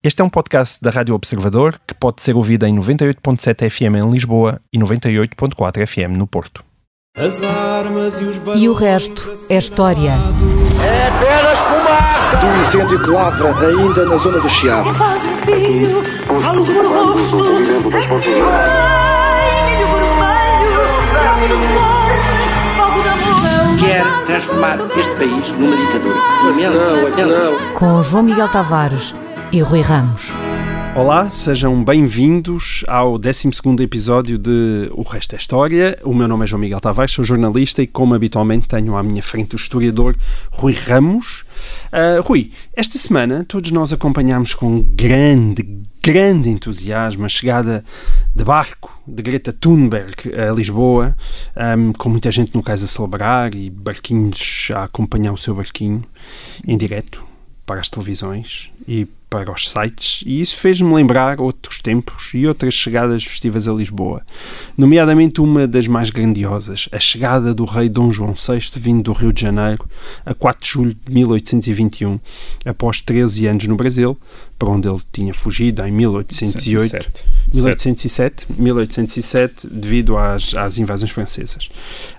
Este é um podcast da Rádio Observador que pode ser ouvido em 98.7 FM em Lisboa e 98.4 FM no Porto. As armas e os E o resto é história. É apenas fumaça! do incêndio que lavra ainda na zona do Chiado. um filho, falo por rosto. Quer transformar este país numa ditadura. Não, não. Com João Miguel Tavares e Rui Ramos. Olá, sejam bem-vindos ao 12 episódio de O Resto é História. O meu nome é João Miguel Tavares, sou jornalista e, como habitualmente, tenho à minha frente o historiador Rui Ramos. Ah, Rui, esta semana todos nós acompanhámos com grande, grande entusiasmo a chegada de barco de Greta Thunberg a Lisboa, ahm, com muita gente no cais a celebrar e barquinhos a acompanhar o seu barquinho em direto para as televisões e para os sites, e isso fez-me lembrar outros tempos e outras chegadas festivas a Lisboa, nomeadamente uma das mais grandiosas, a chegada do rei Dom João VI vindo do Rio de Janeiro a 4 de julho de 1821, após 13 anos no Brasil, para onde ele tinha fugido em 1808. 1807, 1807, devido às, às invasões francesas.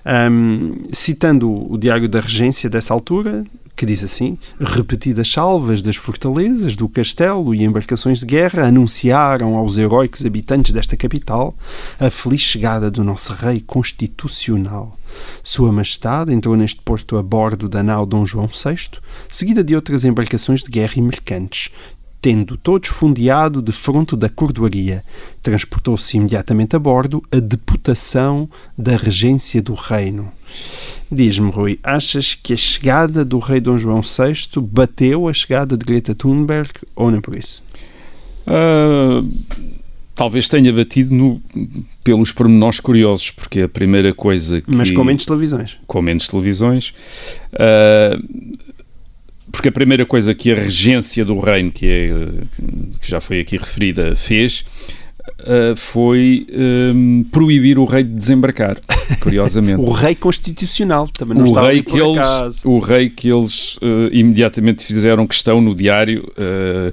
Ahm, citando o Diário da Regência dessa altura, que diz assim: repetidas salvas das fortalezas, do castelo e embarcações de guerra anunciaram aos heróicos habitantes desta capital a feliz chegada do nosso rei constitucional. Sua Majestade entrou neste porto a bordo da nau Dom João VI, seguida de outras embarcações de guerra e mercantes, tendo todos fundeado de fronte da cordoaria. Transportou-se imediatamente a bordo a deputação da regência do reino. Diz-me, Rui, achas que a chegada do rei Dom João VI bateu a chegada de Greta Thunberg ou não por isso? Ah, talvez tenha batido no- pelos pormenores curiosos, porque a primeira coisa que... Mas com menos televisões. com menos televisões. ah, porque a primeira coisa que a regência do reino, que, é, que já foi aqui referida, fez ah, foi hum, proibir o rei de desembarcar, curiosamente. O rei constitucional também não o estava rei que eles, acaso. o rei que eles eh, imediatamente fizeram questão no diário eh,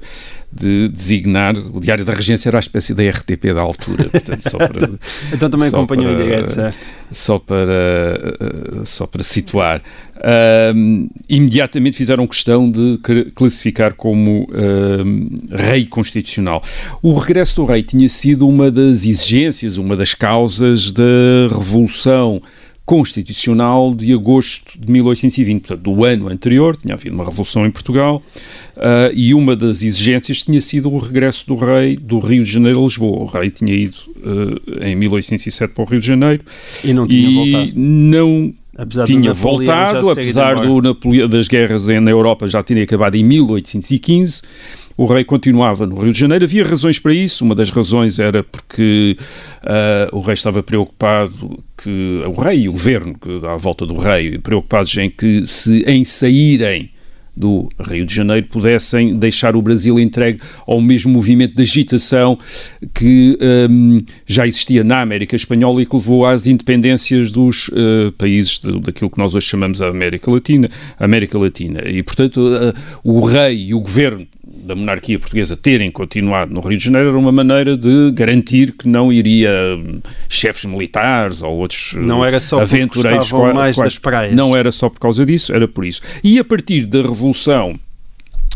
de designar, o diário da regência era a espécie da RTP da altura, portanto, só para, Então também só acompanhou para- direto, certo? só para, eh, só para situar. Ahm, imediatamente fizeram questão de classificar como ahm, rei constitucional. O regresso do rei tinha sido uma das exigências, uma das causas da Revolução Constitucional de agosto de 1820, portanto, do ano anterior, tinha havido uma revolução em Portugal, ah, e uma das exigências tinha sido o regresso do rei do Rio de Janeiro a Lisboa. O rei tinha ido ah, em 1807 para o Rio de Janeiro E não tinha e voltado. não Apesar tinha voltado, apesar do Napole- das guerras na Europa já terem acabado em 1815. O rei continuava no Rio de Janeiro. Havia razões para isso. Uma das razões era porque ah, o rei estava preocupado que o rei e o governo que a volta do rei preocupados em que se em saírem do Rio de Janeiro pudessem deixar o Brasil entregue ao mesmo movimento de agitação que hum, já existia na América Espanhola e que levou às independências dos eh, países de- daquilo que nós hoje chamamos a América Latina, América Latina. E, portanto, eh, o rei e o governo da monarquia portuguesa terem continuado no Rio de Janeiro era uma maneira de garantir que não iria hum, chefes militares ou outros eh, Não era só aventureiros mais quais- das praias. Não era só por causa disso, era por isso. E a partir da Revolução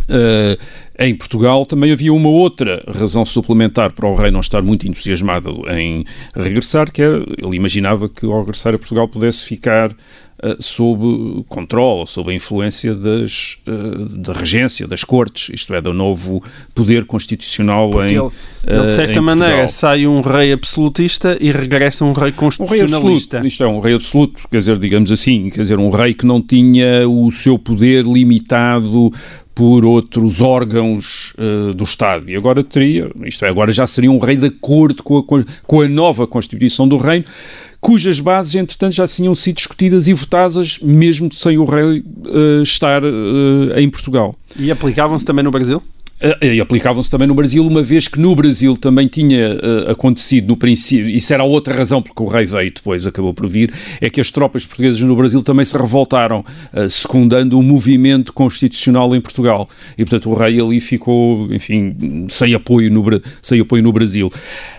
eh, em Portugal também havia uma outra razão suplementar para o rei não estar muito entusiasmado em regressar, que era, ele imaginava que ao regressar a Portugal pudesse ficar sob controle, sob a influência das, eh, da regência, das cortes, isto é, do novo poder constitucional Porque em ele, ele, de eh, certa maneira, sai um rei absolutista e regressa um rei Um rei constitucionalista. isto é, um rei absoluto, quer dizer, digamos assim, quer dizer, um rei que não tinha o seu poder limitado por outros órgãos eh, do Estado. E agora teria, isto é, agora já seria um rei de acordo com a, com a nova Constituição do Reino, cujas bases, entretanto, já tinham sido discutidas e votadas, mesmo sem o rei eh, estar eh, em Portugal. E aplicavam-se também no Brasil? E aplicavam-se também no Brasil, uma vez que no Brasil também tinha uh, acontecido no princípio, isso era outra razão porque o rei veio depois, acabou por vir, é que as tropas portuguesas no Brasil também se revoltaram, uh, secundando o movimento constitucional em Portugal. E, portanto, o rei ali ficou, enfim, sem apoio no, sem apoio no Brasil.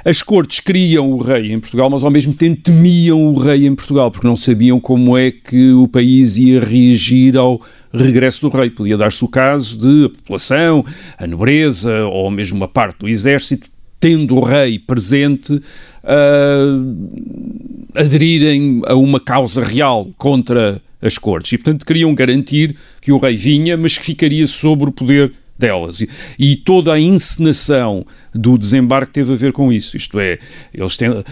As cortes queriam o rei em Portugal, mas ao mesmo tempo temiam o rei em Portugal, porque não sabiam como é que o país ia reagir ao regresso do rei. Podia dar-se o caso de a população, a nobreza ou mesmo uma parte do exército, tendo o rei presente, uh, aderirem a uma causa real contra as cortes. E, portanto, queriam garantir que o rei vinha, mas que ficaria sobre o poder delas. E, e toda a encenação do desembarque teve a ver com isso. Isto é, eles têm uh,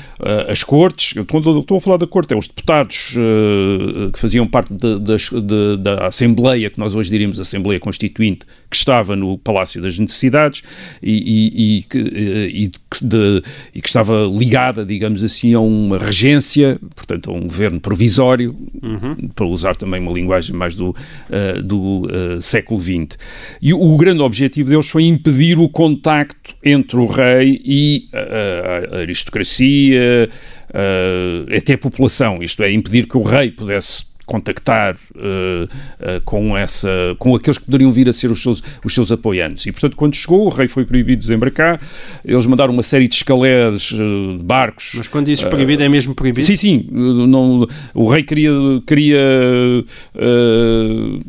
as cortes, quando estou a falar da corte, é os deputados uh, que faziam parte de, de, da Assembleia, que nós hoje diríamos Assembleia Constituinte, que estava no Palácio das Necessidades e, e, e, e de, que estava ligada, digamos assim, a uma regência, portanto, a um governo provisório, uhum. para usar também uma linguagem mais do, uh, do século XX. E o grande objetivo deles foi impedir o contacto entre o rei e a, a aristocracia, a, até a população, isto é, impedir que o rei pudesse contactar uh, com, essa, com aqueles que poderiam vir a ser os seus, os seus apoiantes. E, portanto, quando chegou, o rei foi proibido de desembarcar, eles mandaram uma série de escaleres, uh, de barcos. Mas quando dizes proibido, é mesmo proibido? Sim, sim. Não, o rei queria. queria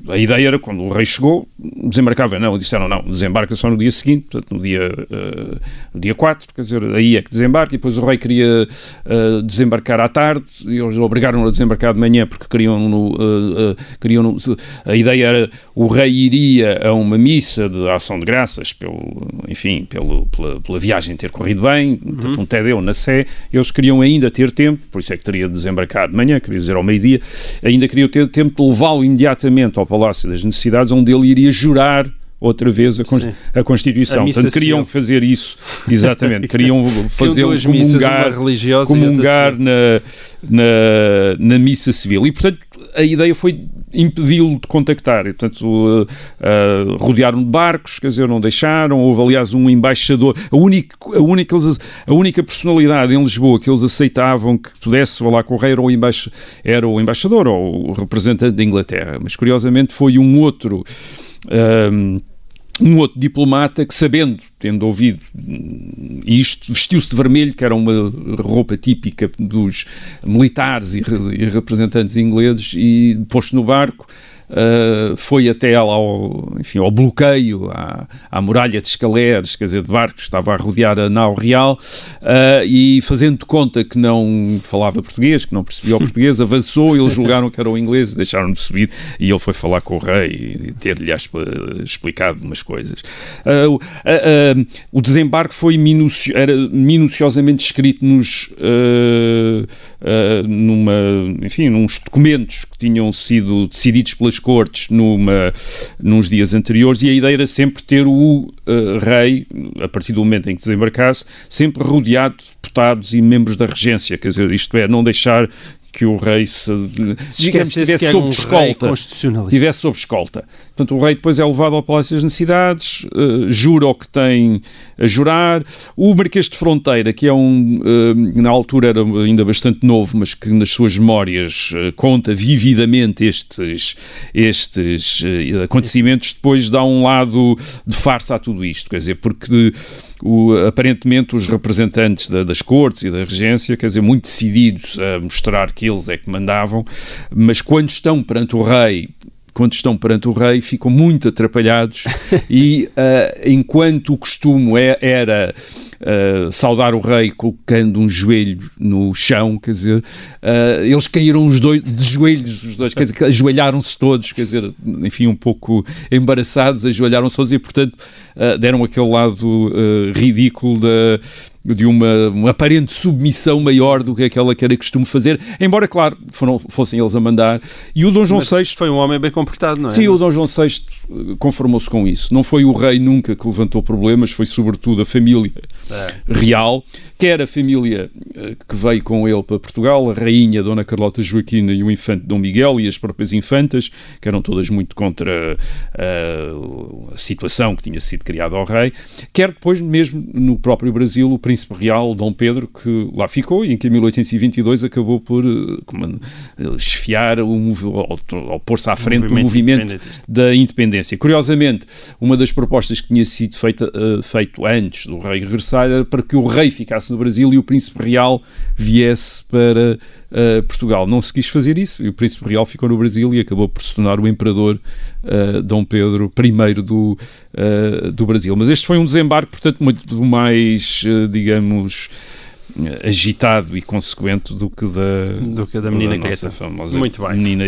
a ideia era, quando o rei chegou, desembarcava. Não, disseram não, desembarca só no dia seguinte, portanto, no dia, no dia 4, quer dizer, aí é que desembarca. E depois o rei queria desembarcar à tarde, e eles obrigaram-no a desembarcar de manhã porque queriam no, uh, uh, a ideia era o rei iria a uma missa de ação de graças pelo, enfim, pelo, pela, pela viagem ter corrido bem, uhum. um Tedeu na Sé, eles queriam ainda ter tempo, por isso é que teria desembarcado de manhã, queria dizer ao meio-dia, ainda queriam ter tempo de levá-lo imediatamente ao Palácio das Necessidades, onde ele iria jurar outra vez a, a Constituição. A Portanto, queriam fazer isso, exatamente, queriam fazê-lo comungar, comungar na, na, na missa civil. E, portanto, a ideia foi impedi-lo de contactar. E, portanto, uh, uh, rodearam de barcos, quer dizer, não deixaram. Houve, aliás, um embaixador. A única, a única, a única personalidade em Lisboa que eles aceitavam que pudesse falar com o rei era o, era o embaixador ou o representante da Inglaterra. Mas, curiosamente, foi um outro. Uh, um outro diplomata que, sabendo, tendo ouvido isto, vestiu-se de vermelho, que era uma roupa típica dos militares e, representantes ingleses, e posto no barco uh, foi até ao, enfim, ao bloqueio, à, à muralha de escaleres, quer dizer, de barcos, estava a rodear a nau real uh, e fazendo conta que não falava português, que não percebia o português, avançou, eles julgaram que era o inglês, deixaram de subir e ele foi falar com o rei e ter-lhe explicado umas coisas. Uh, o desembarque foi minucio, era minuciosamente escrito nos numa, enfim, nos documentos que tinham sido decididos pelas cortes numa, nos dias anteriores e a ideia era sempre ter o uh, rei, a partir do momento em que desembarcasse, sempre rodeado de deputados e membros da regência, quer dizer, isto é, não deixar que o rei se, se digamos, tivesse sob um escolta. Tivesse sob escolta. Portanto, o rei depois é levado ao Palácio das Necessidades, uh, jura o que tem a jurar. O Marquês de Fronteira, que é um, uh, na altura era ainda bastante novo, mas que nas suas memórias uh, conta vividamente estes, estes acontecimentos, depois dá um lado de farsa a tudo isto. Quer dizer, porque o, aparentemente os representantes da, das cortes e da regência, quer dizer, muito decididos a mostrar que eles é que mandavam, mas quando estão perante o rei quando estão perante o rei, ficam muito atrapalhados e uh, enquanto o costume é, era uh, saudar o rei colocando um joelho no chão, quer dizer, uh, eles caíram os dois, de joelhos, os dois, quer dizer, ajoelharam-se todos, quer dizer, enfim, um pouco embaraçados, ajoelharam-se todos e, portanto, deram aquele lado ridículo da de uma, uma, aparente submissão maior do que aquela que era costume fazer, embora, claro, foram, fossem eles a mandar. E o Dom João VI. Foi um homem bem comportado, não é? Sim, o Dom João VI conformou-se com isso. Não foi o rei nunca que levantou problemas, foi sobretudo a família real, quer a família eh, que veio com ele para Portugal, a rainha Dona Carlota Joaquina e o infante Dom Miguel e as próprias infantas, que eram todas muito contra eh, a situação que tinha sido criada ao rei, quer depois mesmo no próprio Brasil o príncipe real Dom Pedro, que lá ficou e em que em 1822 acabou por eh, como, eh, esfiar o, ou, ou pôr-se à frente do movimento da independência. Curiosamente, uma das propostas que tinha sido feita, eh, feito antes do rei regressar era para que o rei ficasse no Brasil e o príncipe real viesse para eh, Portugal. Não se quis fazer isso e o príncipe real ficou no Brasil e acabou por se tornar o imperador eh, Dom Pedro I do, eh, do Brasil. Mas este foi um desembarque, portanto, muito mais, digamos, agitado e consequente do que da, Do que da menina nossa Greta. famosa Muito bem. menina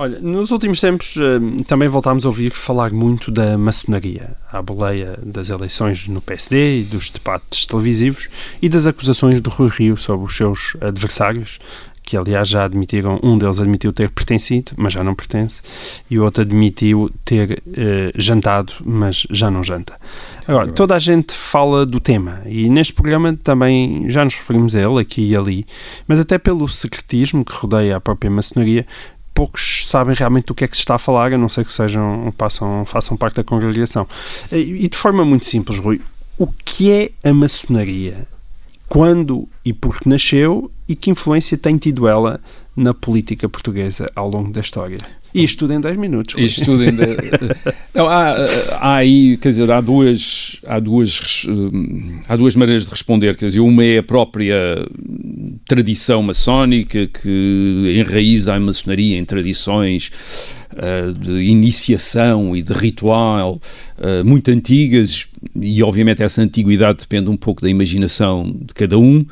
Olha, nos últimos tempos eh, também voltámos a ouvir falar muito da maçonaria, à boleia das eleições no PSD e dos debates televisivos e das acusações do Rui Rio sobre os seus adversários, que aliás já admitiram, um deles admitiu ter pertencido, mas já não pertence, e o outro admitiu ter eh, jantado, mas já não janta. Agora, toda a gente fala do tema e neste programa também já nos referimos a ele aqui e ali, mas até pelo secretismo que rodeia a própria maçonaria, poucos sabem realmente do que é que se está a falar, a não ser que sejam, passam, façam parte da congregação. E e de forma muito simples, Rui, o que é a maçonaria? Quando e por que nasceu e que influência tem tido ela na política portuguesa ao longo da história? E isto tudo em 10 minutos. Tudo ainda. Não, há, há aí, quer dizer, há duas, há duas, hum, há duas maneiras de responder. Quer dizer, uma é a própria tradição maçónica que enraiza a maçonaria em tradições ah, de iniciação e de ritual ah, muito antigas e obviamente essa antiguidade depende um pouco da imaginação de cada um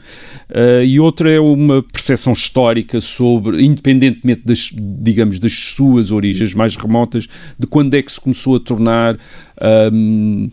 Ah, e outra é uma percepção histórica sobre, independentemente das, digamos, das suas origens mais remotas, de quando é que se começou a tornar hum,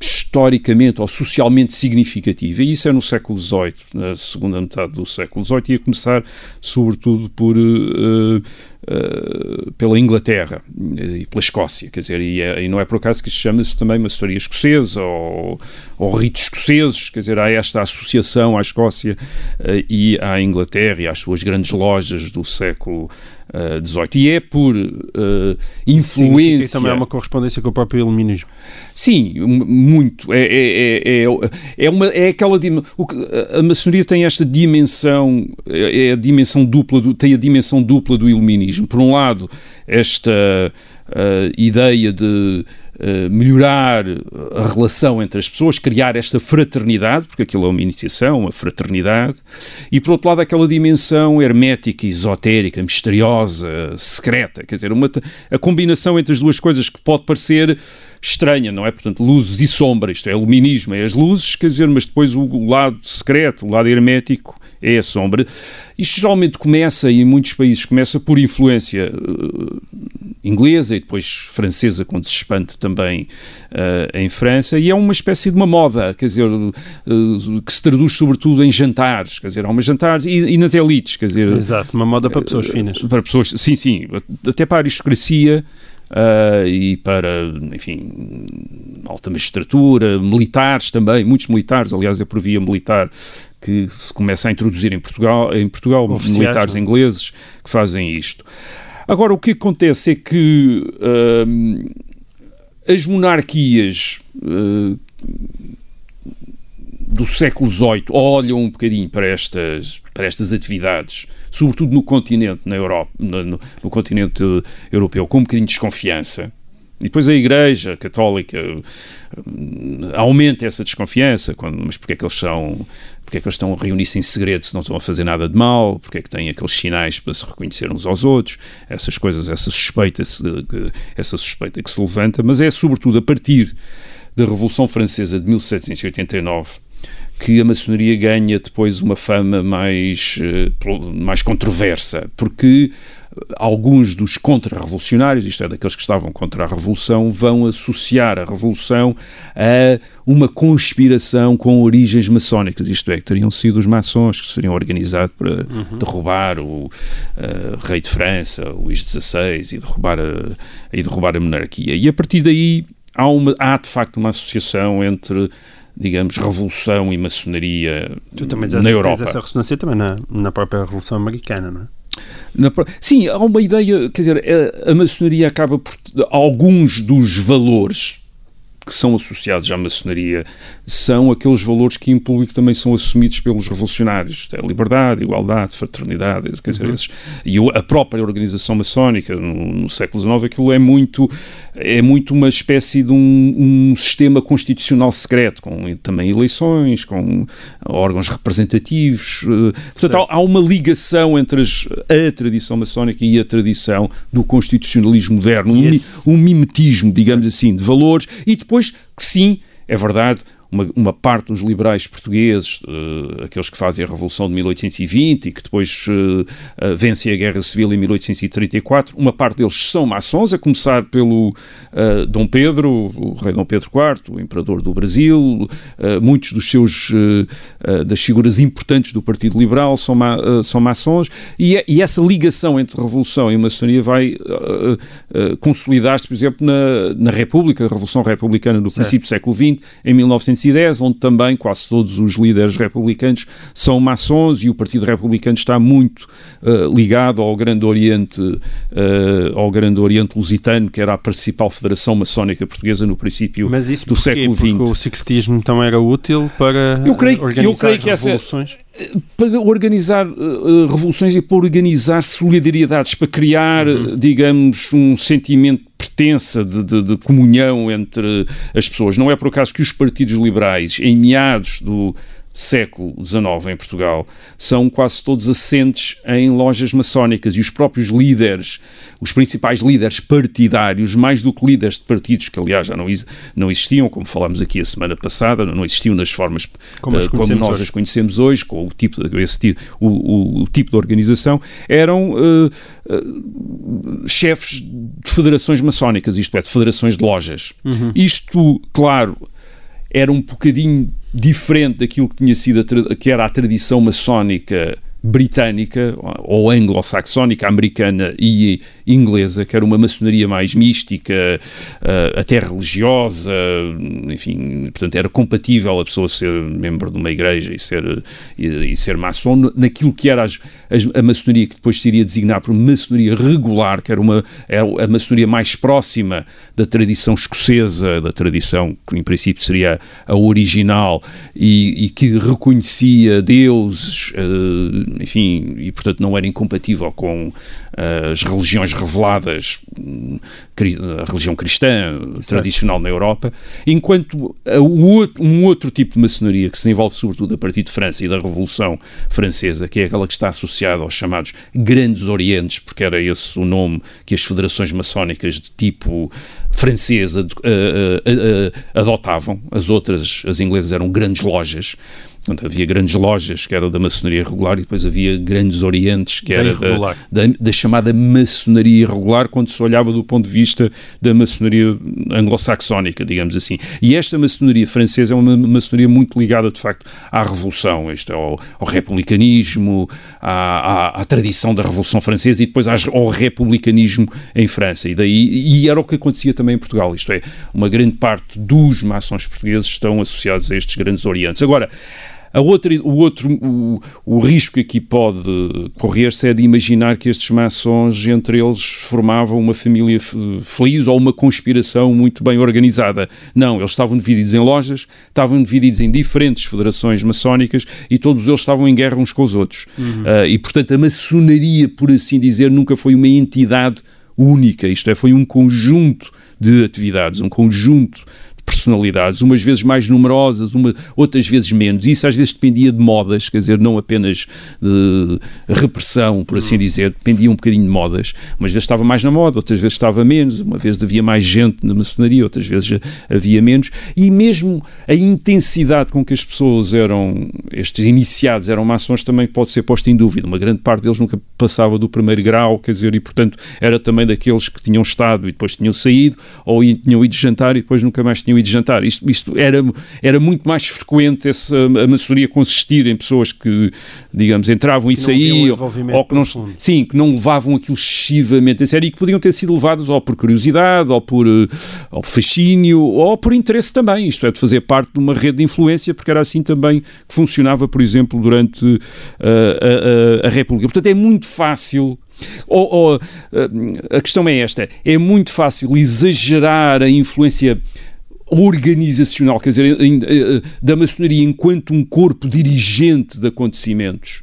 historicamente ou socialmente significativa. E isso é no século XVIII, na segunda metade do século XVIII, e a começar, sobretudo, por, eh, eh, pela Inglaterra eh, e pela Escócia. Quer dizer, e, é- e não é por acaso que isto chama-se também uma história escocesa ou, ou ritos escoceses. Quer dizer, há esta associação à Escócia eh, e à Inglaterra e às suas grandes lojas do século eh, XVIII. E é por Significa influência. que também há uma correspondência com o próprio iluminismo. Sim, muito. É, é, é, é, é, uma, é aquela. o a- maçonaria tem esta dimensão, é é a dimensão dupla, do, tem a dimensão dupla do iluminismo. Por um lado, esta ah, ideia de melhorar a relação entre as pessoas, criar esta fraternidade, porque aquilo é uma iniciação, uma fraternidade, e por outro lado, aquela dimensão hermética, esotérica, misteriosa, secreta, quer dizer, uma, a combinação entre as duas coisas que pode parecer estranha, não é? Portanto, luzes e sombras, isto é iluminismo, é as luzes, quer dizer, mas depois o, o lado secreto, o lado hermético é a sombra. Isto geralmente começa, e em muitos países começa por influência eh, inglesa e depois francesa, quando se expande também eh, em França, e é uma espécie de uma moda, quer dizer, eh, que se traduz sobretudo em jantares, quer dizer, há umas jantares e, e nas elites, quer dizer, Exato, uma moda para pessoas finas. para pessoas, sim, sim, até para a aristocracia ah, e para, enfim, alta magistratura, militares também, muitos militares, aliás, é por via militar que se começa a introduzir em Portugal, em Portugal Oficiais, militares não é? ingleses que fazem isto. Agora, o que acontece é que ah, as monarquias ah, do século XVIII olham um bocadinho para estas, para estas atividades, sobretudo no continente, na Europa, no, no- no continente europeu, com um bocadinho de desconfiança. E depois a Igreja Católica hum, aumenta essa desconfiança, quando, mas porque é que eles são, porque é que eles estão a reunir-se em segredo se não estão a fazer nada de mal, porque é que têm aqueles sinais para se reconhecer uns aos outros, essas coisas, essa suspeita, essa suspeita que se levanta, mas é sobretudo a partir da Revolução Francesa de 1789 que a maçonaria ganha depois uma fama mais, eh, mais controversa, porque alguns dos contra-revolucionários, isto é, daqueles que estavam contra a Revolução, vão associar a Revolução a uma conspiração com origens maçónicas, isto é, que teriam sido os maçons que se seriam organizado para derrubar o eh, rei de França, Luís XVI, e derrubar a, e derrubar a monarquia. E a partir daí há, uma, há de facto uma associação entre digamos, revolução e maçonaria Tu também na tens Europa. essa ressonância também na, na própria Revolução Americana, não é? Na Sim, há uma ideia, quer dizer, a, a maçonaria acaba por. Alguns dos valores que são associados à maçonaria são aqueles valores que em público também são assumidos pelos revolucionários. É liberdade, igualdade, fraternidade, quer dizer, esses, e a própria organização maçónica no, no século XIX, aquilo é muito, é muito uma espécie de um, um sistema constitucional secreto, com também eleições, com órgãos representativos. eh, Portanto, há, há uma ligação entre as- a tradição maçónica e a tradição do constitucionalismo moderno, um, um mimetismo, digamos assim, de valores, e depois que sim, é verdade, uma, uma parte dos liberais portugueses, eh, aqueles que fazem a Revolução de 1820 e que depois eh, eh, vencem a Guerra Civil em 1834, uma parte deles são maçons, a começar pelo Dom Pedro, o rei Dom Pedro IV, o imperador do Brasil, muitos dos seus das figuras importantes do Partido Liberal são, ma, são maçons, e, é- e essa ligação entre revolução e maçonaria vai consolidar-se, por exemplo, na, na República, a Revolução Republicana no princípio do século XX, em 1910, onde também quase todos os líderes republicanos são maçons e o Partido Republicano está muito eh, ligado ao Grande Oriente, eh, ao Grande Oriente Lusitano, que era a principal federação maçónica portuguesa no princípio Mas isso do porquê? século Porque XX. o secretismo então era útil para Eu creio- eh, organizar eu creio que essa- revoluções? para organizar eh, revoluções e para organizar solidariedades, para criar, Uhum. digamos, um sentimento pertença, de, de- de comunhão entre as pessoas. Não é por acaso que os partidos liberais, em meados do século XIX em Portugal, são quase todos assentes em lojas maçónicas e os próprios líderes, os principais líderes partidários, mais do que líderes de partidos, que aliás já não, não existiam, como falámos aqui a semana passada, não existiam nas formas Como as eh, como nós hoje. as conhecemos hoje, com o tipo de, esse o, o- o tipo de organização, eram eh, eh, chefes de federações maçónicas, isto é, de federações de lojas. Isto, claro, era um bocadinho diferente daquilo que tinha sido que era a tradição maçónica britânica ou anglo-saxónica, americana e inglesa, que era uma maçonaria mais mística, eh, até religiosa, enfim, portanto era compatível a pessoa ser membro de uma igreja e ser, e, ser maçom, naquilo que era as- as- a maçonaria que depois se iria designar por maçonaria regular, que era uma, era a maçonaria mais próxima da tradição escocesa, da tradição que em princípio seria a original e, e que reconhecia deuses, eh, enfim, e portanto não era incompatível com eh, as religiões reveladas, a religião cristã tradicional na Europa, enquanto um outro tipo de maçonaria que se desenvolve sobretudo a partir de França e da Revolução Francesa, que é aquela que está associada aos chamados Grandes Orientes, porque era esse o nome que as federações maçónicas de tipo francesa eh, eh, adotavam, as outras, as inglesas eram grandes lojas, Portanto, havia grandes lojas que eram da maçonaria regular e depois havia grandes orientes que era da, da, da chamada maçonaria irregular quando se olhava do ponto de vista da maçonaria anglo-saxónica, digamos assim. E esta maçonaria francesa é uma maçonaria muito ligada, de facto, à Revolução, isto é, ao, ao republicanismo, à, à, à tradição da Revolução Francesa e depois ao republicanismo em França. E, daí, e era o que acontecia também em Portugal, isto é, uma grande parte dos maçons portugueses estão associados a estes grandes orientes. Agora, a outra, o outro o, o risco que aqui pode correr-se é de imaginar que estes maçons, entre eles, formavam uma família feliz ou uma conspiração muito bem organizada. Não, eles estavam divididos em lojas, estavam divididos em diferentes federações maçónicas e todos eles estavam em guerra uns com os outros. Ah, e, portanto, a maçonaria, por assim dizer, nunca foi uma entidade única, isto é, foi um conjunto de atividades, um conjunto personalidades, umas vezes mais numerosas, uma, outras vezes menos. Isso às vezes dependia de modas, quer dizer, não apenas de repressão, por assim dizer, dependia um bocadinho de modas. Umas vezes estava mais na moda, outras vezes estava menos, uma vez havia mais gente na maçonaria, outras vezes havia menos. E mesmo a intensidade com que as pessoas eram, estes iniciados eram maçons, também pode ser posta em dúvida. Uma grande parte deles nunca passava do primeiro grau, quer dizer, e portanto era também daqueles que tinham estado e depois tinham saído, ou tinham ido jantar e depois nunca mais tinham e de jantar. Isto, isto era, era muito mais frequente essa, a maçonaria consistir em pessoas que, digamos, entravam e um saíam, envolvimento ou que não, profundo. sim, que não levavam aquilo excessivamente a sério e que podiam ter sido levados ou por curiosidade, ou por, eh, ou por fascínio, ou por interesse também, isto é, de fazer parte de uma rede de influência, porque era assim também que funcionava, por exemplo, durante eh, a, a- a República. Portanto, é muito fácil. Ou, ou, eh, a questão é esta: é muito fácil exagerar a influência organizacional, quer dizer, em- eh, da maçonaria enquanto um corpo dirigente de acontecimentos.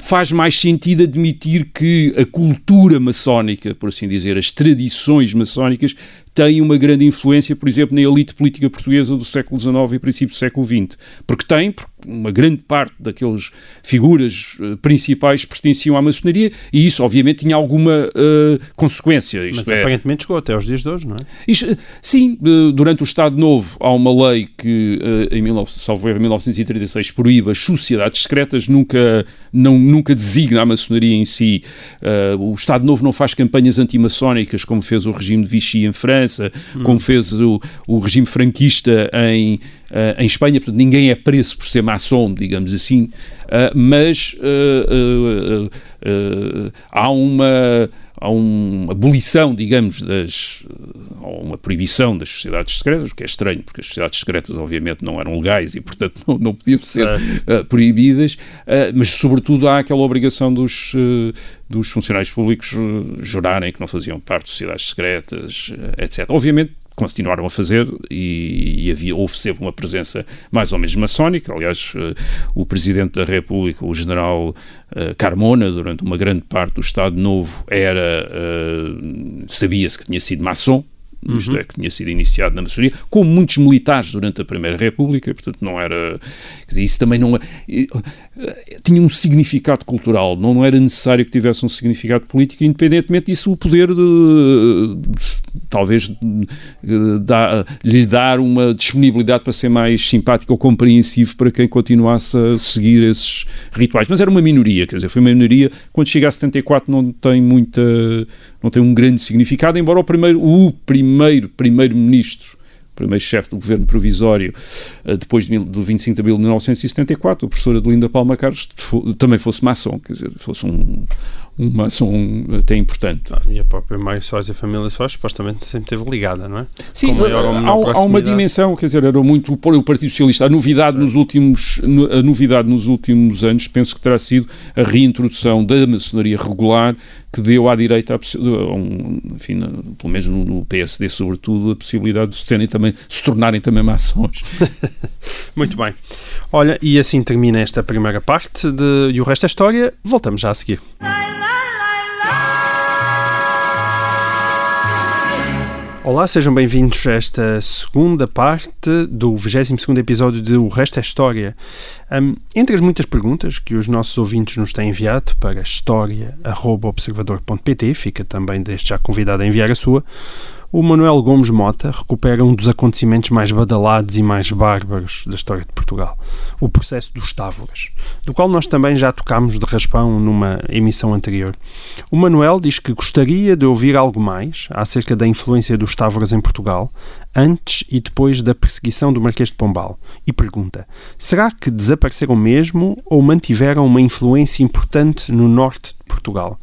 Faz mais sentido admitir que a cultura maçónica, por assim dizer, as tradições maçónicas, têm uma grande influência, por exemplo, na elite política portuguesa do século XIX e princípio do século XX. Porque tem, porque uma grande parte daquelas figuras eh, principais pertenciam à maçonaria e isso, obviamente, tinha alguma eh, consequência. Isto Mas é, aparentemente chegou até aos dias de hoje, não é? isto, eh, sim, durante o Estado Novo há uma lei que, eh, em 19, salvo em 1936, proíbe as sociedades secretas, nunca, não, nunca designa a maçonaria em si. Eh, o Estado Novo não faz campanhas antimaçónicas, como fez o regime de Vichy em França, como fez o, o regime franquista em, em Espanha. Portanto, ninguém é preso por ser maçom, digamos assim. Eh, mas eh, eh, eh, há uma há uma abolição, digamos, das, ou uma proibição das sociedades secretas, o que é estranho, porque as sociedades secretas, obviamente, não eram legais e, portanto, não, não podiam ser eh, proibidas, eh, mas, sobretudo, há aquela obrigação dos, eh, dos funcionários públicos eh, jurarem que não faziam parte de sociedades secretas, eh, etc. Obviamente, continuaram a fazer e, e havia, houve sempre uma presença mais ou menos maçónica. Aliás, eh, o Presidente da República, o General eh, Carmona, durante uma grande parte do Estado Novo, era eh, sabia-se que tinha sido maçom, isto é, que tinha sido iniciado na maçonaria, como muitos militares durante a Primeira República, portanto não era, dizer, isso também não, eh, tinha um significado cultural, não era necessário que tivesse um significado político, independentemente disso, o poder de, de- talvez dá- lhe dar uma disponibilidade para ser mais simpático ou compreensivo para quem continuasse a seguir esses rituais. Mas era uma minoria, quer dizer, foi uma minoria, quando chega a 74 não tem muita, não tem um grande significado, embora o primeiro, o primeiro primeiro-ministro primeiro chefe do governo provisório, eh, depois de do 25 de abril de 1974, o professor Adelinda Palma Carlos também fosse maçom, quer dizer, fosse um, um maçom até importante. A minha própria Mário Soares e a família Soares supostamente sempre esteve ligada, não é? Sim, ou há, há uma dimensão, quer dizer, era muito o o Partido Socialista. A novidade nos últimos, a novidade nos últimos anos, penso que terá sido a reintrodução da maçonaria regular que deu à direita, a a um, enfim, pelo menos no, no PSD sobretudo, a possibilidade de serem também, se tornarem também maçons. Muito bem. Olha, e assim termina esta primeira parte de, e o resto da história. Voltamos já a seguir. Olá, sejam bem-vindos a esta segunda parte do 22º episódio de O Resto é História. Hum, entre as muitas perguntas que os nossos ouvintes nos têm enviado para história.observador.pt, fica também desde já convidado a enviar a sua, o Manuel Gomes Mota recupera um dos acontecimentos mais badalados e mais bárbaros da história de Portugal, o processo dos Távoras, do qual nós também já tocámos de raspão numa emissão anterior. O Manuel diz que gostaria de ouvir algo mais acerca da influência dos Távoras em Portugal, antes e depois da perseguição do Marquês de Pombal, e pergunta: será que desapareceram mesmo ou mantiveram uma influência importante no norte de Portugal?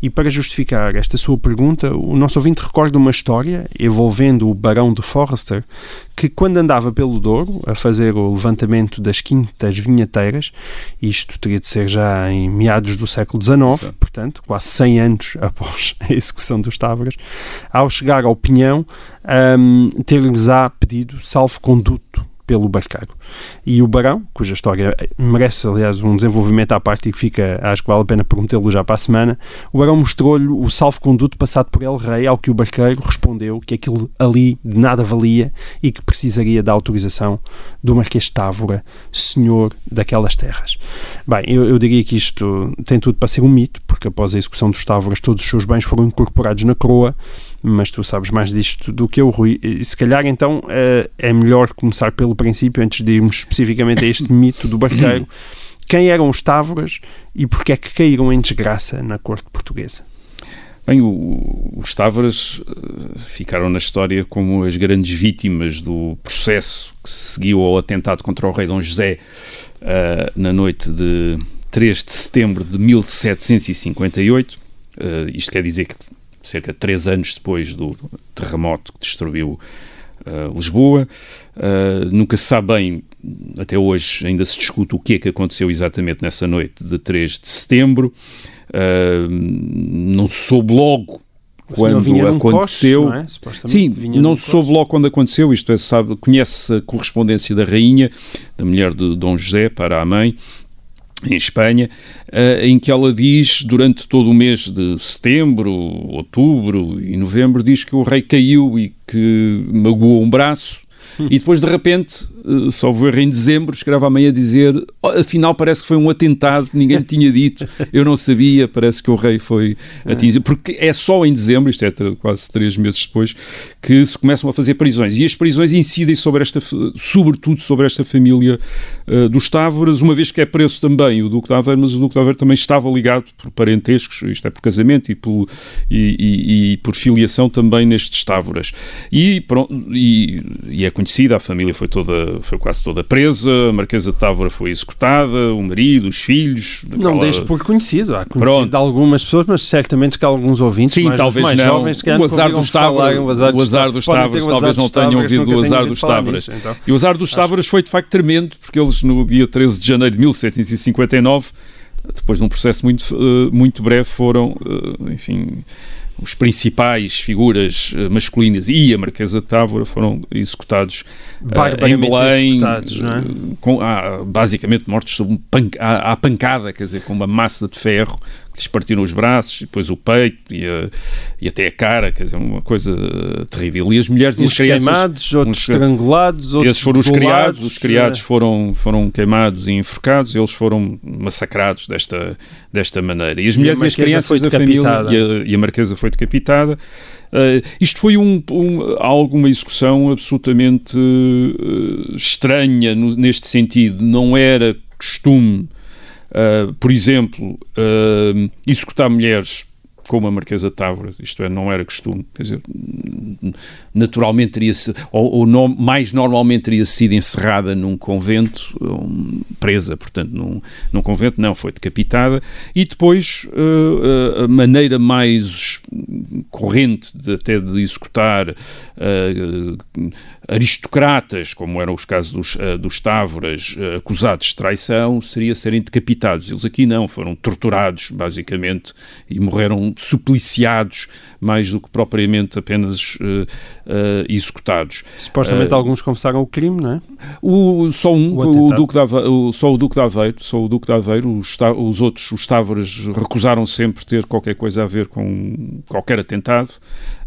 E para justificar esta sua pergunta, o nosso ouvinte recorda uma história envolvendo o Barão de Forrester, que quando andava pelo Douro a fazer o levantamento das quintas vinheteiras, isto teria de ser já em meados do século XIX, portanto, quase 100 anos após a execução dos Távoras, ao chegar ao Pinhão, um, ter-lhes-á pedido salvo-conduto pelo barqueiro. E o Barão, cuja história merece, aliás, um desenvolvimento à parte e que fica, acho que vale a pena prometê-lo já para a semana, o Barão mostrou-lhe o salvo-conduto passado por El Rei, ao que o barqueiro respondeu que aquilo ali de nada valia e que precisaria da autorização do Marquês de Távora, senhor daquelas terras. Bem, eu, eu diria que isto tem tudo para ser um mito, porque após a execução dos Távoras todos os seus bens foram incorporados na coroa, mas tu sabes mais disto do que eu, Rui. E se calhar então eh, é melhor começar pelo princípio, antes de irmos especificamente a este mito do barqueiro. Quem eram os Távoras e porque é que caíram em desgraça na corte portuguesa? Bem, o, os Távaras uh, ficaram na história como as grandes vítimas do processo que seguiu ao atentado contra o rei Dom José uh, na noite de 3 de setembro de 1758. Uh, isto quer dizer que cerca de três anos depois do terremoto que destruiu Lisboa. nunca se sabe bem até hoje ainda se discute o que é que aconteceu exatamente nessa noite de 3 de setembro. Uh, não se soube logo quando aconteceu. não é? Sim, não se soube logo quando aconteceu, isto é, sabe, conhece a correspondência da rainha, da mulher de Dom José para a mãe, em Espanha, uh, em que ela diz, durante todo o mês de setembro, outubro e novembro, diz que o rei caiu e que magoou um braço, e depois de repente eh, só vou em dezembro, escreve amanhã a dizer oh, afinal parece que foi um atentado, ninguém tinha dito, eu não sabia, parece que o rei foi é. atingido, porque é só em dezembro, isto é quase três meses depois, que se começam a fazer prisões, e as prisões incidem sobre esta, sobretudo sobre esta família uh, dos Távoras, uma vez que é preso também o Duque de Aveiro, mas o Duque de Aveiro também estava ligado por parentescos, isto é por casamento e por, e, e, e por filiação também nestes Távoras. E, pronto, e, e é conhecida, a família foi toda foi quase toda presa, a Marquesa de Távora foi executada, o marido, os filhos. Daquela... Não deixe por conhecido, há conhecido Pronto. de algumas pessoas, mas certamente que alguns ouvintes Sim, mais, talvez mais não. jovens o azar dos Távoras, o azar, o azar dos Távoras, talvez não tenham ouvido o azar dos Távoras. Então. E o azar dos Távoras foi de facto tremendo, porque eles no dia 13 de janeiro de 1759 depois de um processo muito, eh, muito breve, foram, eh, enfim, os principais figuras uh, masculinas e a Marquesa de Távora foram executados uh, em Belém, não é? com, ah, basicamente mortos sob um pan, à, à, pancada, quer dizer, com uma massa de ferro lhes partiram os braços, depois o peito e, a, e até a cara, quer dizer, uma coisa terrível. E as mulheres uns e as crianças... queimados, outros uns, estrangulados, outros Esses foram os criados, os criados é. foram, foram queimados e enforcados, eles foram massacrados desta, desta maneira. E as mulheres e, e as crianças da família... E a, e a Marquesa foi decapitada. Uh, isto foi um, um, alguma execução absolutamente uh, estranha no, neste sentido. Não era costume Uh, por exemplo, uh, executar mulheres como a Marquesa Távora, isto é, não era costume, quer dizer, naturalmente teria ou, ou no, mais normalmente teria sido encerrada num convento, um, presa, portanto, num, num convento, não, foi decapitada, e depois uh, a maneira mais corrente de, até de executar uh, aristocratas, como eram os casos dos, uh, dos Távoras, uh, acusados de traição, seria serem decapitados. Eles aqui não, foram torturados, basicamente, e morreram supliciados, mais do que propriamente apenas uh, executados. Supostamente alguns confessaram o crime, não é? O, só um, o, o Duque de Aveiro, só o Duque de Aveiro, só o Duque de Aveiro, os, os outros, os Távoras, recusaram sempre ter qualquer coisa a ver com qualquer atentado.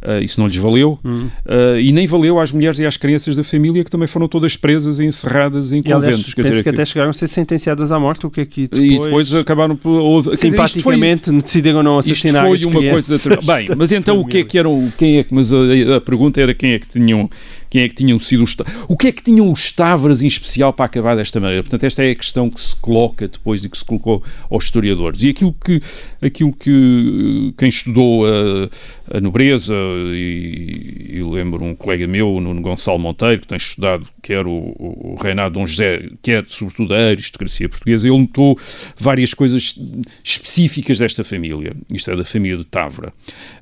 Uh, isso não lhes valeu. Uh, e nem valeu às mulheres e às crianças da família, que também foram todas presas e encerradas em e, conventos. Aliás, quer dizer, que, até chegaram a ser sentenciação à morte, o que é que depois... E depois acabaram por... Houve, Simpaticamente foi, decidiram não assassinar isto foi uma coisa... Bem, mas então o que é que eram... Quem é que, mas a, a pergunta era quem é que tinham quem é que tinham sido os o que é que tinham os Tavras em especial para acabar desta maneira? Portanto, esta é a questão que se coloca depois e que se colocou aos historiadores. E aquilo que, aquilo que quem estudou a, a nobreza, e, e, lembro um colega meu, Nuno Gonçalo Monteiro, que tem estudado quer o, o reinado de Dom José, quer sobretudo a aristocracia portuguesa, ele notou várias coisas específicas desta família. Isto é da família de Távora,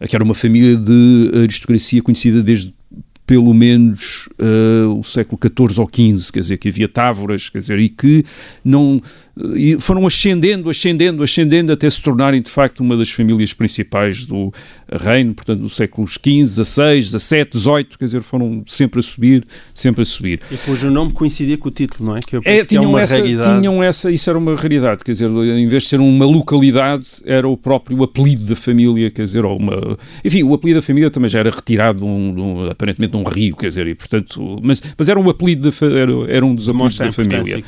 que era uma família de aristocracia conhecida desde pelo menos uh, o século XIV ou XV, quer dizer, que havia távoras, quer dizer, e que não e foram ascendendo, ascendendo, ascendendo até se tornarem de facto uma das famílias principais do reino, portanto, dos séculos XV, XVI, XVII, XVIII, quer dizer, foram sempre a subir, sempre a subir. E cujo nome coincidia com o título, não é? Que eu é, tinham, que é uma essa, raridade. tinham essa, isso era uma raridade, quer dizer, em vez de ser uma localidade, era o próprio apelido da família, quer dizer, ou uma... Enfim, o apelido da família também já era retirado, de um, um, aparentemente, de um rio, quer dizer, e portanto... Mas, mas era um apelido, da, era, era um dos apelidos da família.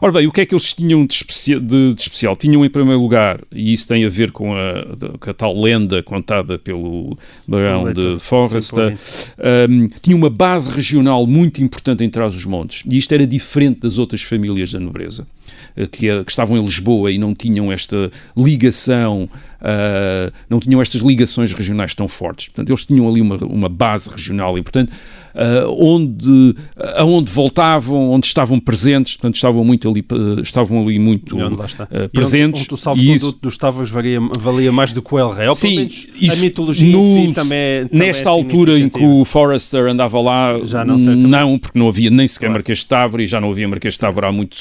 Ora bem, o que é que eles tinham de, especi de, de, especial? Tinham em primeiro lugar, e isso tem a ver com a, com a tal lenda contada pelo Barão de Forrester, um, tinha uma base regional muito importante em Trás-os-Montes, e isto era diferente das outras famílias da nobreza. Que, que, estavam em Lisboa e não tinham esta ligação, uh, não tinham estas ligações regionais tão fortes. Portanto, eles tinham ali uma, uma base regional e, portanto, onde, aonde voltavam, onde estavam presentes, portanto, estavam muito ali, uh, estavam ali muito presentes. E onde, onde o salvo-conduto dos Stavas valia, valia mais do que o El Rey. Sim, isso, a mitologia no, em si também, é, também Nesta é altura em que o Forrester andava lá, Já não, não porque não havia nem sequer claro. Marquês de Távora e já não havia Marquês de Távora há, muito,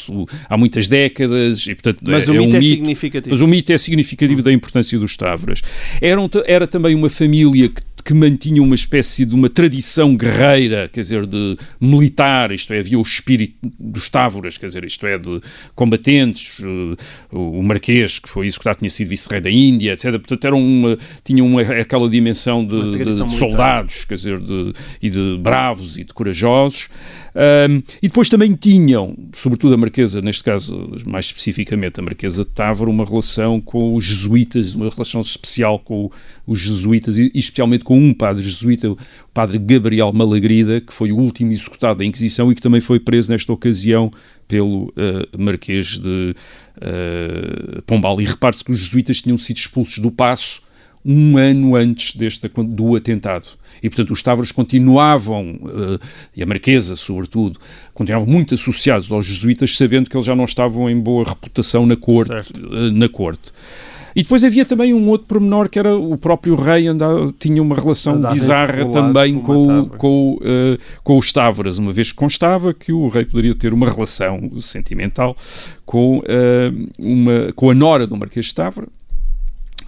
há muitas décadas. E, portanto, mas é, o mito é, um é significativo. Mas o mito é significativo da importância dos Távoras. Era, um, era também uma família que que mantinha uma espécie de uma tradição guerreira, quer dizer, de militar, isto é, havia o espírito dos távoras, quer dizer, isto é, de combatentes, o, o Marquês, que foi isso que já tinha sido vice-rei da Índia, etc. Portanto, era uma, tinha uma, aquela dimensão de, de, de soldados, quer dizer, de, e de bravos e de corajosos. Um, e depois também tinham, sobretudo a Marquesa, neste caso, mais especificamente a Marquesa de Távora, uma relação com os jesuítas, uma relação especial com os jesuítas, e especialmente com um padre jesuíta, o padre Gabriel Malagrida, que foi o último executado da Inquisição e que também foi preso nesta ocasião pelo uh, Marquês de uh, Pombal. E repare-se que os jesuítas tinham sido expulsos do Passo um ano antes deste, do atentado. E, portanto, os Tavros continuavam, uh, e a Marquesa, sobretudo, continuavam muito associados aos jesuítas, sabendo que eles já não estavam em boa reputação na corte. Uh, na corte. E depois havia também um outro pormenor que era o próprio rei andava, tinha uma relação andava bizarra também com, com, uh, com os Távoras, uma vez que constava que o rei poderia ter uma relação sentimental com, uh, uma, com a nora do Marquês de Távora,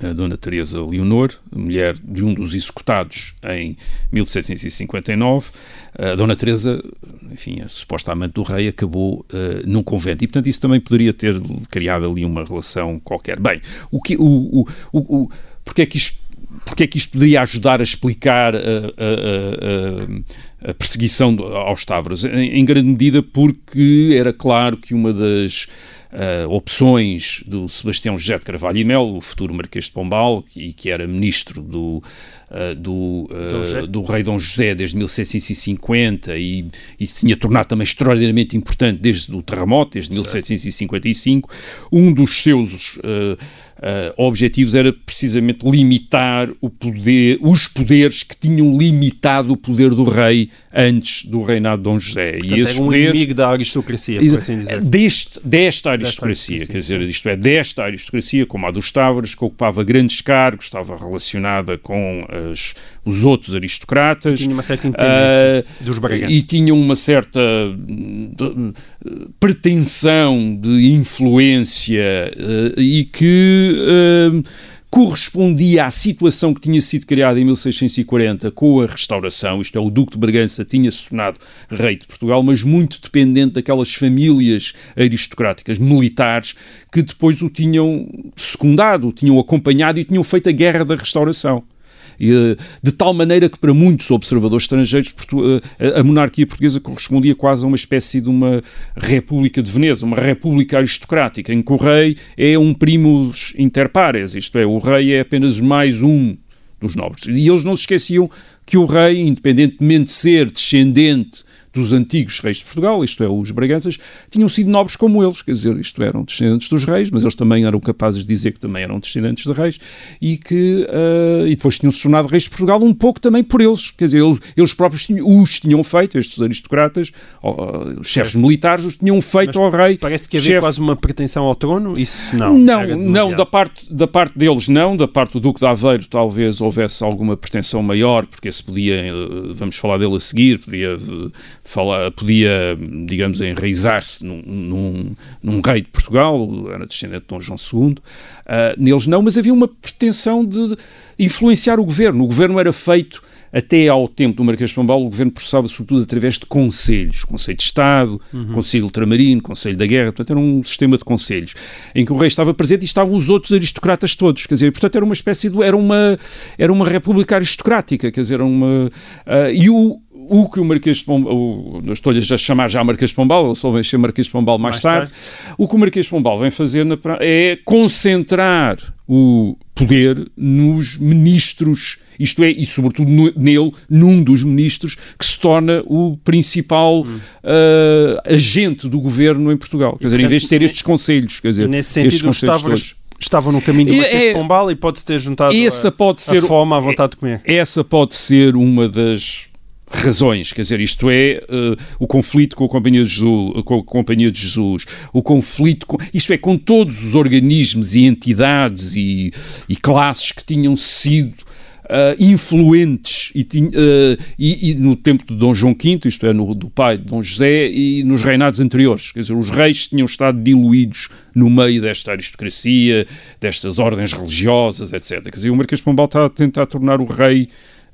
a Dona Teresa Leonor, mulher de um dos executados em 1759. A Dona Teresa, enfim, a suposta amante do rei, acabou uh, num convento e, portanto, isso também poderia ter criado ali uma relação qualquer. Bem, o que, o, o, o, o porque é que isto porque é que isto poderia ajudar a explicar a, a, a, a perseguição aos Tavros? Em, em, grande medida porque era claro que uma das uh, opções do Sebastião José de Carvalho e Melo, o futuro Marquês de Pombal, e que era ministro do, uh, do, uh, do rei Dom José desde 1750 e, e se tinha tornado também extraordinariamente importante desde o terremoto, desde certo. 1755, um dos seus uh, objetivos era precisamente limitar o poder, os poderes que tinham limitado o poder do rei antes do reinado de Dom José. Portanto, e esses um poderes, inimigo da aristocracia, por assim dizer. Deste, desta aristocracia, desta quer dizer, isto é, desta aristocracia, como a dos Tavares, que ocupava grandes cargos, estava relacionada com as, os outros aristocratas. Tinha uma certa independência uh, dos Bragança. E tinha uma certa de, pretensão de influência uh, e que uh, correspondia à situação que tinha sido criada em 1640 com a restauração, isto é, o Duque de Bragança tinha-se tornado rei de Portugal, mas muito dependente daquelas famílias aristocráticas, militares, que depois o tinham secundado, o tinham acompanhado e tinham feito a Guerra da Restauração. Eh, de tal maneira que para muitos observadores estrangeiros eh, a monarquia portuguesa correspondia quase a uma espécie de uma república de Veneza, uma república aristocrática, em que o rei é um primus inter pares, isto é, o rei é apenas mais um dos nobres. E eles não se esqueciam que o rei, independentemente de ser descendente dos antigos reis de Portugal, isto é, os Braganças, tinham sido nobres como eles, quer dizer, isto eram descendentes dos reis, mas eles também eram capazes de dizer que também eram descendentes de reis e que uh, e depois tinham se tornado reis de Portugal um pouco também por eles, quer dizer, eles, eles próprios tinham, os tinham feito, estes aristocratas, uh, os chefes militares, os tinham feito ao rei. Parece que havia chefe... quase uma pretensão ao trono, isso não. Não, não, da parte, da parte deles não, da parte do Duque de Aveiro talvez houvesse alguma pretensão maior, porque se podia, eh, vamos falar dele a seguir, podia fala, podia, digamos, enraizar-se num, num, num, rei de Portugal, era descendente de Dom João II, uh, neles não, mas havia uma pretensão de influenciar o governo. O governo era feito até ao tempo do Marquês de Pombal, o governo processava sobretudo através de conselhos, Conselho de Estado, uhum. Conselho Ultramarino, Conselho da Guerra, portanto era um sistema de conselhos, em que o rei estava presente e estavam os outros aristocratas todos, quer dizer, portanto era uma espécie de, era uma, era uma república aristocrática, quer dizer, era uma, uh, e o, o que o Marquês de Pombal, estou-lhe a chamar já Marquês de Pombal, ele só vem ser Marquês de Pombal mais, mais tarde. tarde, o que o Marquês de Pombal vem fazer na, é concentrar o poder nos ministros, isto é, e sobretudo no, nele, num dos ministros que se torna o principal hum. uh, agente do governo em Portugal. Quer dizer, em vez de ter estes conselhos, quer dizer, nesse sentido, os Tavares estavam no caminho do Marquês é, de Pombal e pode-se ter juntado essa a, pode ser, a fome à vontade de comer. Essa pode ser uma das razões, quer dizer, isto é uh, o conflito com a Companhia de Jesus, com a Companhia de Jesus o conflito, com, isto é, com todos os organismos e entidades e, e classes que tinham sido Uh, influentes e, uh, e, e, no tempo de Dom João V, isto é, no, do pai de Dom José, e nos reinados anteriores. Quer dizer, os reis tinham estado diluídos no meio desta aristocracia, destas ordens religiosas, etc. Quer dizer, o Marquês de Pombal está a tentar tornar o rei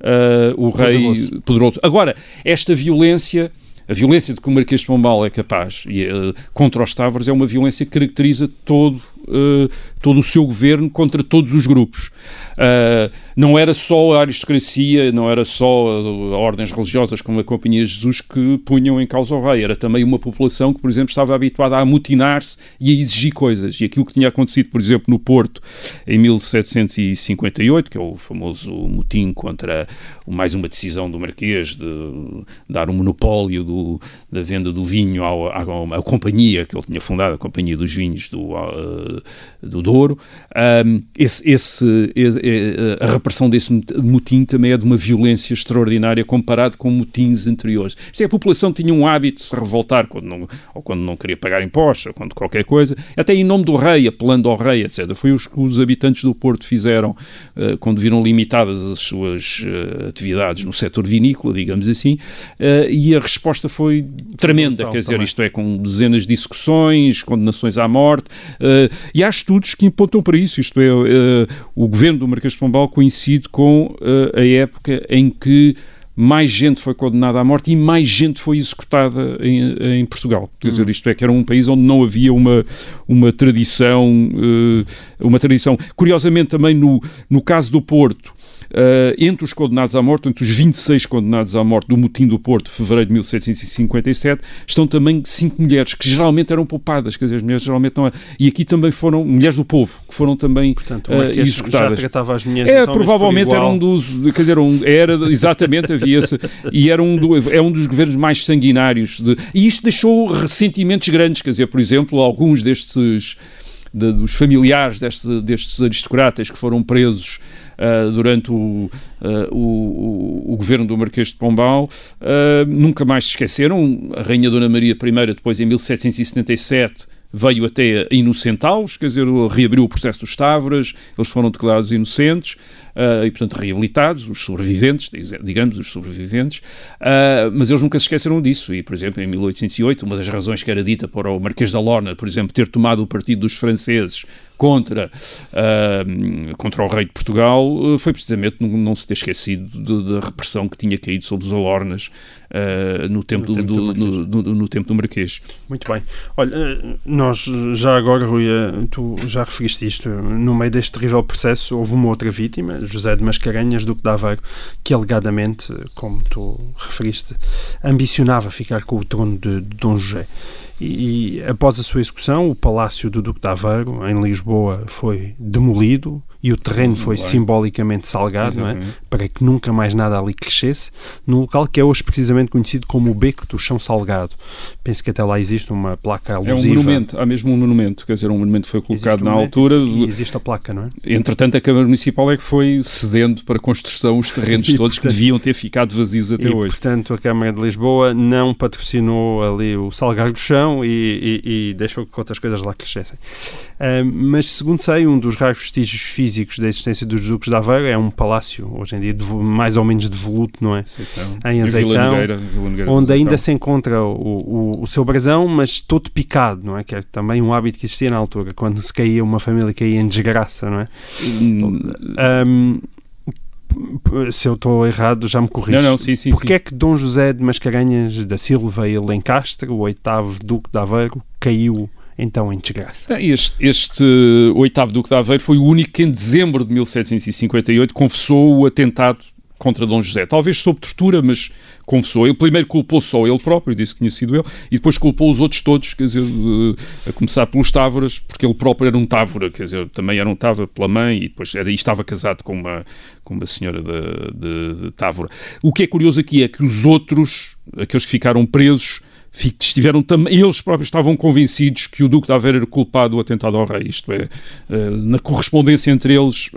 uh, o rei poderoso. Agora, esta violência a violência de que o Marquês de Pombal é capaz e, uh, contra os Tavares é uma violência que caracteriza todo, uh, todo o seu governo contra todos os grupos. Uh, não era só a aristocracia, não era só a ordens religiosas como a Companhia de Jesus que punham em causa o rei, era também uma população que, por exemplo, estava habituada a amotinar-se e a exigir coisas. E aquilo que tinha acontecido, por exemplo, no Porto em 1758, que é o famoso motim contra mais uma decisão do Marquês de dar um monopólio do, da venda do vinho ao, à, à, companhia que ele tinha fundado, a Companhia dos Vinhos do, do Douro. Um, esse, esse, a repressão desse motim também é de uma violência extraordinária comparado com motins anteriores. Isto é, a população tinha um hábito de se revoltar quando não, ou quando não queria pagar impostos, ou quando qualquer coisa, até em nome do rei, apelando ao rei, etc. Foi o que os habitantes do Porto fizeram uh, quando viram limitadas as suas uh, atividades no setor vinícola, digamos assim, uh, e a resposta foi tremenda, quer dizer, também. isto é, com dezenas de discussões, condenações à morte, e há estudos que apontam para isso, isto é, o governo do Marquês de Pombal coincide com uh, a época em que mais gente foi condenada à morte e mais gente foi executada em, em Portugal. Quer dizer, hum. isto é que era um país onde não havia uma, uma tradição, uh, uma tradição. Curiosamente, também no, no caso do Porto, Uh, entre os condenados à morte, entre os 26 condenados à morte do motim do Porto, fevereiro de 1757, estão também cinco mulheres, que geralmente eram poupadas, quer dizer, as mulheres geralmente não eram. E aqui também foram mulheres do povo, que foram também Portanto, uh, executadas. já tratava as mulheres é, provavelmente era um dos, quer dizer, um, era, exatamente, havia esse, e era um, do, é um dos governos mais sanguinários. De, e isto deixou ressentimentos grandes, quer dizer, por exemplo, alguns destes de, dos familiares deste, destes aristocratas que foram presos uh, durante o, uh, o, o, governo do Marquês de Pombal, uh, nunca mais se esqueceram. A Rainha Dona Maria I, depois em 1777, veio até inocentá-los, quer dizer, reabriu o processo dos Tavras, eles foram declarados inocentes uh, e, portanto, reabilitados, os sobreviventes, digamos, os sobreviventes, uh, mas eles nunca se esqueceram disso. E, por exemplo, em 1808, uma das razões que era dita para o Marquês da Lorna, por exemplo, ter tomado o partido dos franceses contra, uh, contra o rei de Portugal uh, foi precisamente não, não, se ter esquecido da repressão que tinha caído sobre os Alornas uh, no, tempo no, do, tempo do, do no, no, tempo do Marquês. Muito bem. Olha, nós já agora, Rui, tu já referiste isto, no meio deste terrível processo houve uma outra vítima, José de Mascarenhas, Duque de Aveiro, que alegadamente, como tu referiste, ambicionava ficar com o trono de, de Dom José. E, após a sua execução, o Palácio do Duque de Aveiro, em Lisboa, foi demolido e o terreno foi simbolicamente salgado, não é? para que nunca mais nada ali crescesse, num local que é hoje precisamente conhecido como o Beco do Chão Salgado. Penso que até lá existe uma placa alusiva. É um monumento, há mesmo um monumento, quer dizer, um monumento foi colocado um na altura. E existe a placa, não é? Entretanto, a Câmara Municipal é que foi cedendo para construção os terrenos e, todos portanto, que deviam ter ficado vazios até e, hoje. portanto, a Câmara de Lisboa não patrocinou ali o salgar do chão e, e, e deixou que outras coisas lá crescessem. Uh, mas, segundo sei, um dos raros vestígios físicos físicos da existência dos Duques de Aveiro. É um palácio, hoje em dia, de, mais ou menos devoluto, não é? Em Azeitão, onde ainda se encontra o, o, o, seu brasão, mas todo picado, não é? Que é também um hábito que existia na altura, quando se caía uma família caía em desgraça, não é? Hum. Um, se eu estou errado, já me corrijo. Não, não, sim, sim. Porquê sim. é que Dom José de Mascarenhas da Silva e Lencastre, o oitavo Duque de Aveiro, caiu então em desgraça. Este, este oitavo Duque de Aveiro foi o único que em dezembro de 1758 confessou o atentado contra Dom José. Talvez sob tortura, mas confessou. Ele primeiro culpou só ele próprio, disse que tinha sido ele, e depois culpou os outros todos, quer dizer, a começar pelos Távoras, porque ele próprio era um Távora, quer dizer, também era um Távora pela mãe, e depois era, e estava casado com uma, com uma senhora de, de, de Távora. O que é curioso aqui é que os outros, aqueles que ficaram presos, estiveram também, eles próprios estavam convencidos que o Duque de Aveiro era culpado do atentado ao rei, isto é, eh, na correspondência entre eles,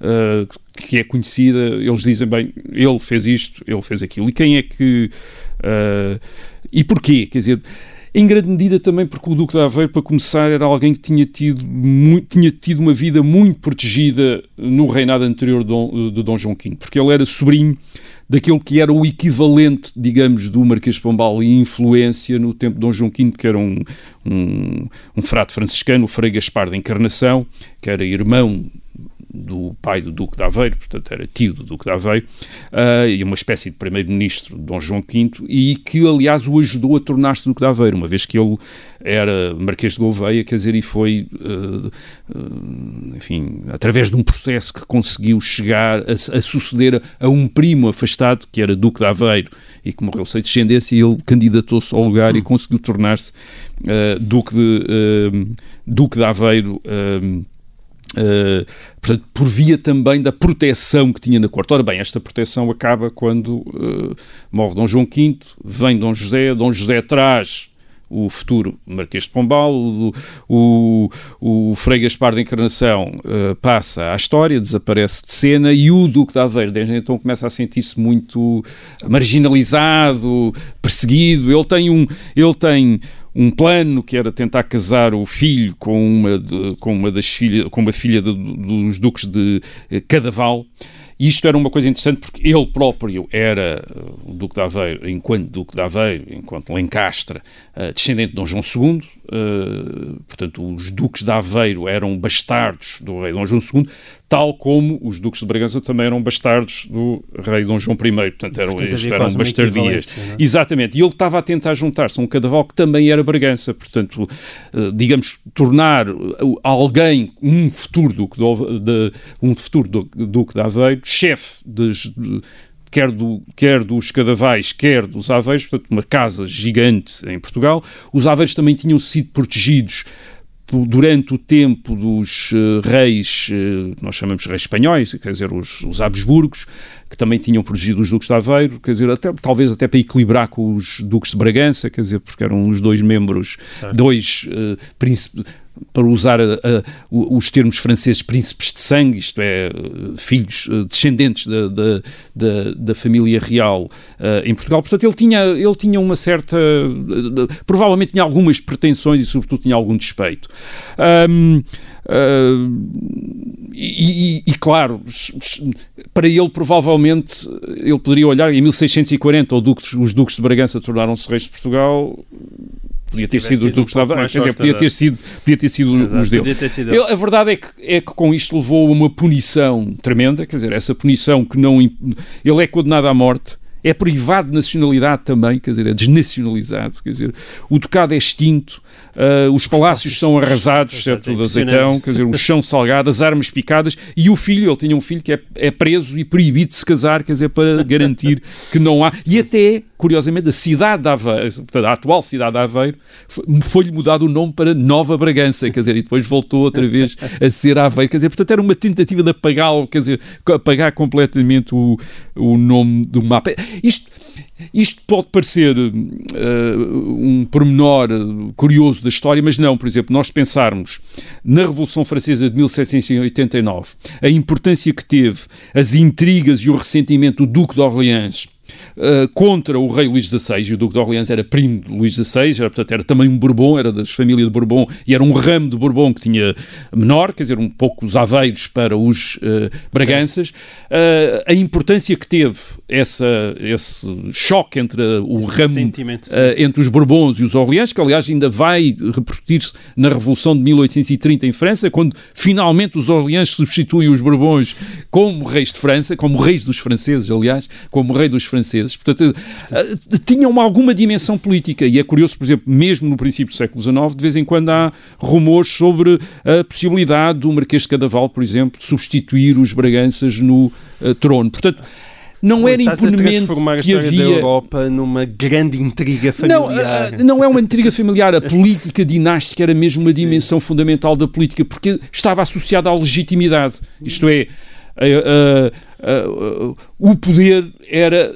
eh, que é conhecida, eles dizem, bem, ele fez isto, ele fez aquilo, e quem é que... Eh, e porquê? Quer dizer, em grande medida também porque o Duque de Aveiro, para começar, era alguém que tinha tido, muito, tinha tido uma vida muito protegida no reinado anterior de Dom, de Dom João V, porque ele era sobrinho daquilo que era o equivalente, digamos, do Marquês de Pombal e influência no tempo de Dom João V, que era um, um, um frade franciscano, o Frei Gaspar da Encarnação, que era irmão do pai do Duque de Aveiro, portanto era tio do Duque de Aveiro, uh, e uma espécie de primeiro-ministro de Dom João V, e que aliás o ajudou a tornar-se Duque de Aveiro, uma vez que ele era Marquês de Gouveia, quer dizer, e foi, uh, uh, enfim, através de um processo que conseguiu chegar a, a, suceder a, a um primo afastado, que era Duque de Aveiro, e que morreu sem descendência, e ele candidatou-se ao lugar e conseguiu tornar-se Duque, de, Duque de Aveiro Uh, portanto, por via também da proteção que tinha na corte. Ora bem, esta proteção acaba quando uh, morre Dom João V, vem Dom José, Dom José traz o futuro Marquês de Pombal, o, o, o Frei Gaspar de Encarnação uh, passa à história, desaparece de cena e o Duque de Aveiro desde então começa a sentir-se muito marginalizado, perseguido. Ele tem um, ele tem um plano que era tentar casar o filho com uma, de, com uma das filhas, com uma filha de, dos duques de eh, Cadaval. Isto era uma coisa interessante porque ele próprio era eh, o Duque de Aveiro, enquanto Duque de Aveiro, enquanto Lencastre, uh, descendente de Dom João II. Uh, portanto, os Duques de Aveiro eram bastardos do rei Dom João II, tal como os duques de Bragança também eram bastardos do rei Dom João I, portanto eram, portanto, eram bastardias. É? Exatamente, e ele estava a tentar juntar-se a um cadaval que também era Bragança, portanto, uh, digamos, tornar alguém, um futuro duque de, de um futuro duque de Aveiro, chefe de, quer, do, quer dos Cadavais, quer dos Aveiros, portanto, uma casa gigante em Portugal. Os Aveiros também tinham sido protegidos durante o tempo dos uh, reis, uh, nós chamamos reis espanhóis, quer dizer, os, os Habsburgos, que também tinham protegido os duques de Aveiro, quer dizer, até, talvez até para equilibrar com os duques de Bragança, quer dizer, porque eram os dois membros, dois uh, príncipes, para usar a, a, os termos franceses, príncipes de sangue, isto é, filhos, descendentes da, da, da, da família real uh, em Portugal. Portanto, ele tinha, ele tinha uma certa. Uh, provavelmente tinha algumas pretensões e, sobretudo, tinha algum despeito. Um, Uh, e, e, e, claro, para ele provavelmente ele poderia olhar em 1640 os duques de Bragança tornaram-se reis de Portugal podia ter sido os de Aveiro, quer dizer, podia ter sido, podia ter sido Exato, os dele. Ele, a verdade é que, é que com isto levou a uma punição tremenda, quer dizer, essa punição que não... Ele é condenado à morte, é privado de nacionalidade também, quer dizer, é desnacionalizado, quer dizer, o ducado é extinto, uh, os palácios são arrasados, certo, de azeitão, quer dizer, o chão salgado, as armas picadas, e o filho, ele tinha um filho que é, é preso e proibido de se casar, quer dizer, para garantir que não há, e até, curiosamente, a cidade de Aveiro, portanto, a atual cidade de Aveiro, foi-lhe mudado o nome para Nova Bragança, quer dizer, e depois voltou outra vez a ser Aveiro, quer dizer, portanto, era uma tentativa de apagá-lo, quer dizer, apagar completamente o, o nome do mapa. Isto, isto pode parecer uh, um pormenor curioso da história, mas não. Por exemplo, nós pensarmos na Revolução Francesa de 1789, a importância que teve as intrigas e o ressentimento do Duque de Orleans uh, contra o rei Luís XVI, e o Duque de Orleans era primo de Luís XVI, era, portanto, era também um Bourbon, era da família de Bourbon, e era um ramo de Bourbon que tinha menor, quer dizer, um pouco os aveiros para os uh, Braganças. Uh, a importância que teve essa, esse choque entre o esse ramo, entre os Bourbons e os Orleans, que aliás ainda vai repercutir-se na Revolução de 1830 em França, quando finalmente os Orleans substituem os Bourbons como reis de França, como reis dos franceses, aliás, como rei dos franceses franceses, portanto, uh, tinham alguma dimensão política. E é curioso, por exemplo, mesmo no princípio do século XIX, de vez em quando há rumores sobre a possibilidade do Marquês de Cadaval, por exemplo, substituir os Braganças no uh, trono. Portanto, não era imponimento que havia. da Europa numa grande intriga familiar. Não, não é uma intriga familiar. A política dinástica era mesmo uma dimensão Sim. fundamental da política, porque estava associada à legitimidade. Isto é, uh, o poder era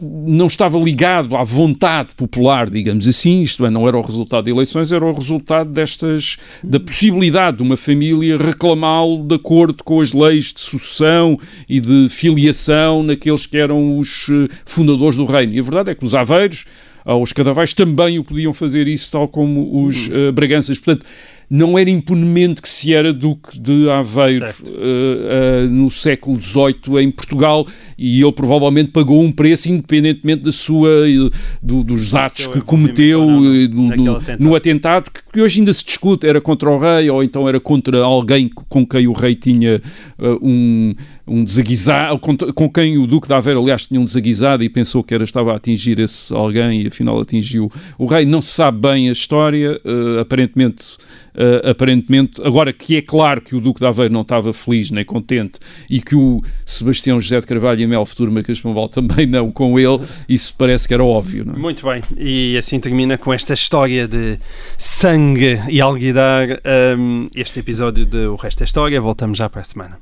não estava ligado à vontade popular, digamos assim, isto é, não era o resultado de eleições, era o resultado destas da possibilidade de uma família reclamá-lo de acordo com as leis de sucessão e de filiação naqueles que eram os eh, fundadores do reino. E a verdade é que os aveiros, os cadavais também o podiam fazer isso, tal como os uh, braganças. Portanto, não era imponemente que se era Duque de Aveiro uh, uh, no século XVIII em Portugal e ele provavelmente pagou um preço independentemente da sua, do, dos atos que cometeu do, atentado. no atentado, que, que, hoje ainda se discute, era contra o rei ou então era contra alguém com quem o rei tinha uh, um, um desaguisado, com, com, quem o Duque de Aveiro, aliás, tinha um desaguisado e pensou que era, estava a atingir esse alguém e afinal atingiu o rei. Não se sabe bem a história, aparentemente uh, aparentemente, agora que é claro que o Duque de Aveiro não estava feliz nem contente e que o Sebastião José de Carvalho e Mel Futuro Marquês Pombal também não com ele, isso parece que era óbvio. Não é? Muito bem, e assim termina com esta história de sangue e alguidar um, este episódio de O Resto é História. Voltamos já para a semana.